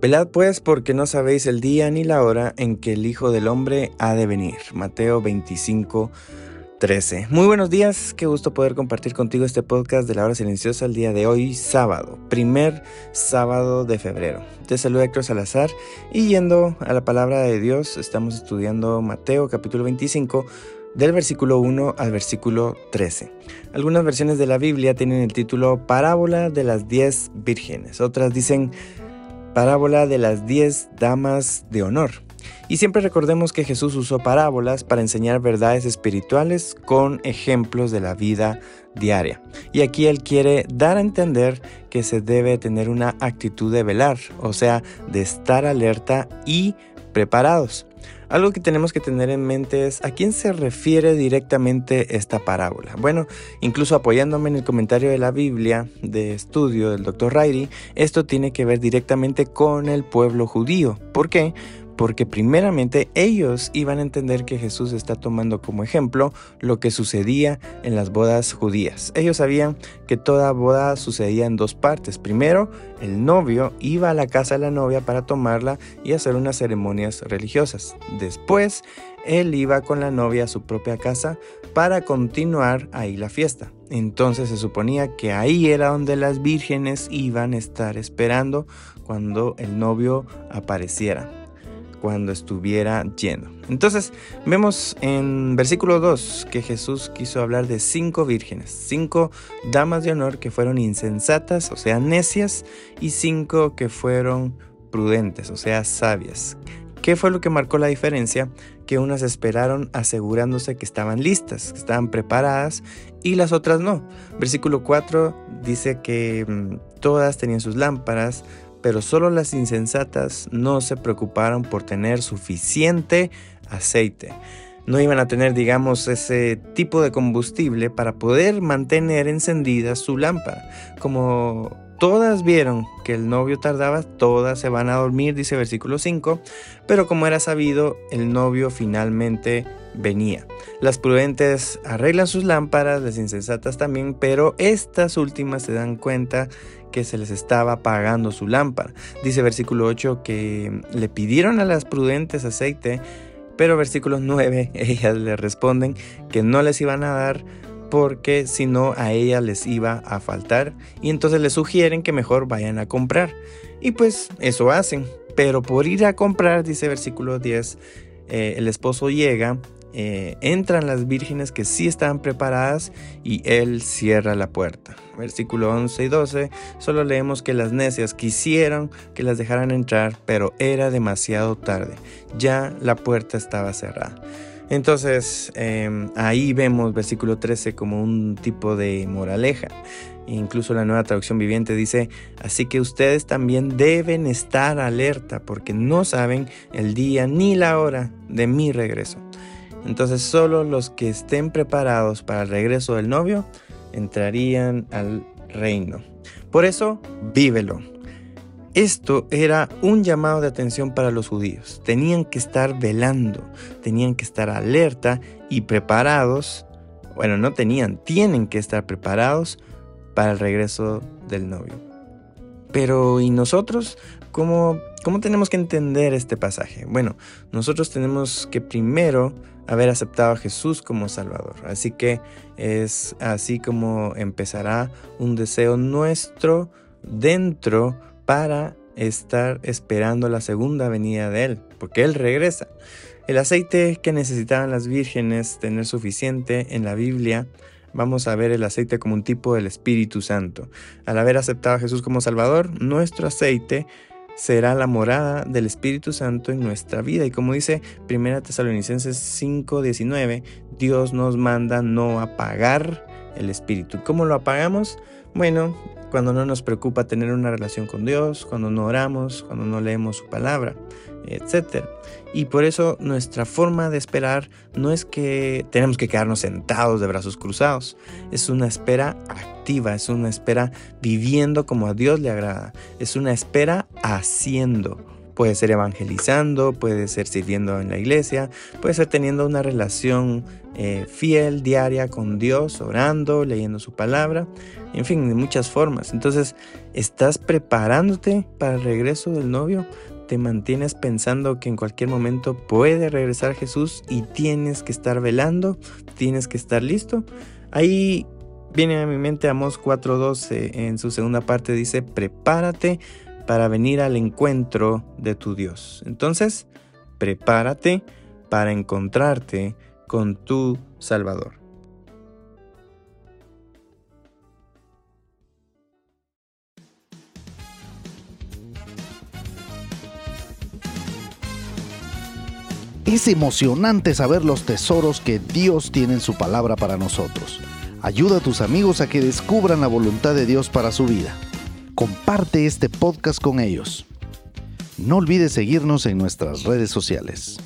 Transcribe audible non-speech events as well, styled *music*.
Velad pues porque no sabéis el día ni la hora en que el Hijo del Hombre ha de venir. Mateo 25, 13. Muy buenos días, qué gusto poder compartir contigo este podcast de la hora silenciosa el día de hoy, sábado, primer sábado de febrero. Te saluda Héctor Salazar y yendo a la palabra de Dios, estamos estudiando Mateo capítulo 25 del versículo 1 al versículo 13. Algunas versiones de la Biblia tienen el título Parábola de las diez vírgenes, otras dicen parábola de las 10 damas de honor. Y siempre recordemos que Jesús usó parábolas para enseñar verdades espirituales con ejemplos de la vida diaria. Y aquí Él quiere dar a entender que se debe tener una actitud de velar, o sea, de estar alerta y preparados. Algo que tenemos que tener en mente es a quién se refiere directamente esta parábola. Bueno, incluso apoyándome en el comentario de la Biblia de estudio del Dr. Riley, esto tiene que ver directamente con el pueblo judío. ¿Por qué? Porque primeramente ellos iban a entender que Jesús está tomando como ejemplo lo que sucedía en las bodas judías. Ellos sabían que toda boda sucedía en dos partes. Primero, el novio iba a la casa de la novia para tomarla y hacer unas ceremonias religiosas. Después, él iba con la novia a su propia casa para continuar ahí la fiesta. Entonces se suponía que ahí era donde las vírgenes iban a estar esperando cuando el novio apareciera cuando estuviera lleno. Entonces vemos en versículo 2 que Jesús quiso hablar de cinco vírgenes, cinco damas de honor que fueron insensatas, o sea, necias, y cinco que fueron prudentes, o sea, sabias. ¿Qué fue lo que marcó la diferencia? Que unas esperaron asegurándose que estaban listas, que estaban preparadas y las otras no. Versículo 4 dice que mm, todas tenían sus lámparas, pero solo las insensatas no se preocuparon por tener suficiente aceite. No iban a tener, digamos, ese tipo de combustible para poder mantener encendida su lámpara. Como todas vieron que el novio tardaba, todas se van a dormir, dice versículo 5, pero como era sabido, el novio finalmente venía. Las prudentes arreglan sus lámparas, las insensatas también, pero estas últimas se dan cuenta que se les estaba apagando su lámpara. Dice versículo 8 que le pidieron a las prudentes aceite, pero versículo 9 *laughs* ellas le responden que no les iban a dar porque si no a ellas les iba a faltar y entonces les sugieren que mejor vayan a comprar. Y pues eso hacen, pero por ir a comprar, dice versículo 10, eh, el esposo llega eh, entran las vírgenes que sí estaban preparadas y él cierra la puerta. Versículo 11 y 12, solo leemos que las necias quisieron que las dejaran entrar, pero era demasiado tarde, ya la puerta estaba cerrada. Entonces em, ahí vemos versículo 13 como un tipo de moraleja. Incluso la nueva traducción viviente dice, así que ustedes también deben estar alerta porque no saben el día ni la hora de mi regreso. Entonces solo los que estén preparados para el regreso del novio entrarían al reino. Por eso, vívelo. Esto era un llamado de atención para los judíos. Tenían que estar velando, tenían que estar alerta y preparados. Bueno, no tenían, tienen que estar preparados para el regreso del novio. Pero ¿y nosotros cómo, cómo tenemos que entender este pasaje? Bueno, nosotros tenemos que primero haber aceptado a Jesús como Salvador. Así que es así como empezará un deseo nuestro dentro para estar esperando la segunda venida de Él, porque Él regresa. El aceite que necesitaban las vírgenes tener suficiente en la Biblia, vamos a ver el aceite como un tipo del Espíritu Santo. Al haber aceptado a Jesús como Salvador, nuestro aceite será la morada del Espíritu Santo en nuestra vida. Y como dice 1 Tesalonicenses 5:19, Dios nos manda no apagar el espíritu. ¿Cómo lo apagamos? Bueno, cuando no nos preocupa tener una relación con Dios, cuando no oramos, cuando no leemos su palabra, etc. Y por eso nuestra forma de esperar no es que tenemos que quedarnos sentados de brazos cruzados, es una espera activa, es una espera viviendo como a Dios le agrada, es una espera haciendo. Puede ser evangelizando, puede ser sirviendo en la iglesia, puede ser teniendo una relación eh, fiel, diaria con Dios, orando, leyendo su palabra, en fin, de muchas formas. Entonces, ¿estás preparándote para el regreso del novio? ¿Te mantienes pensando que en cualquier momento puede regresar Jesús y tienes que estar velando? ¿Tienes que estar listo? Ahí viene a mi mente Amos 4.12 en su segunda parte dice, prepárate para venir al encuentro de tu Dios. Entonces, prepárate para encontrarte con tu Salvador. Es emocionante saber los tesoros que Dios tiene en su palabra para nosotros. Ayuda a tus amigos a que descubran la voluntad de Dios para su vida comparte este podcast con ellos. No olvides seguirnos en nuestras redes sociales.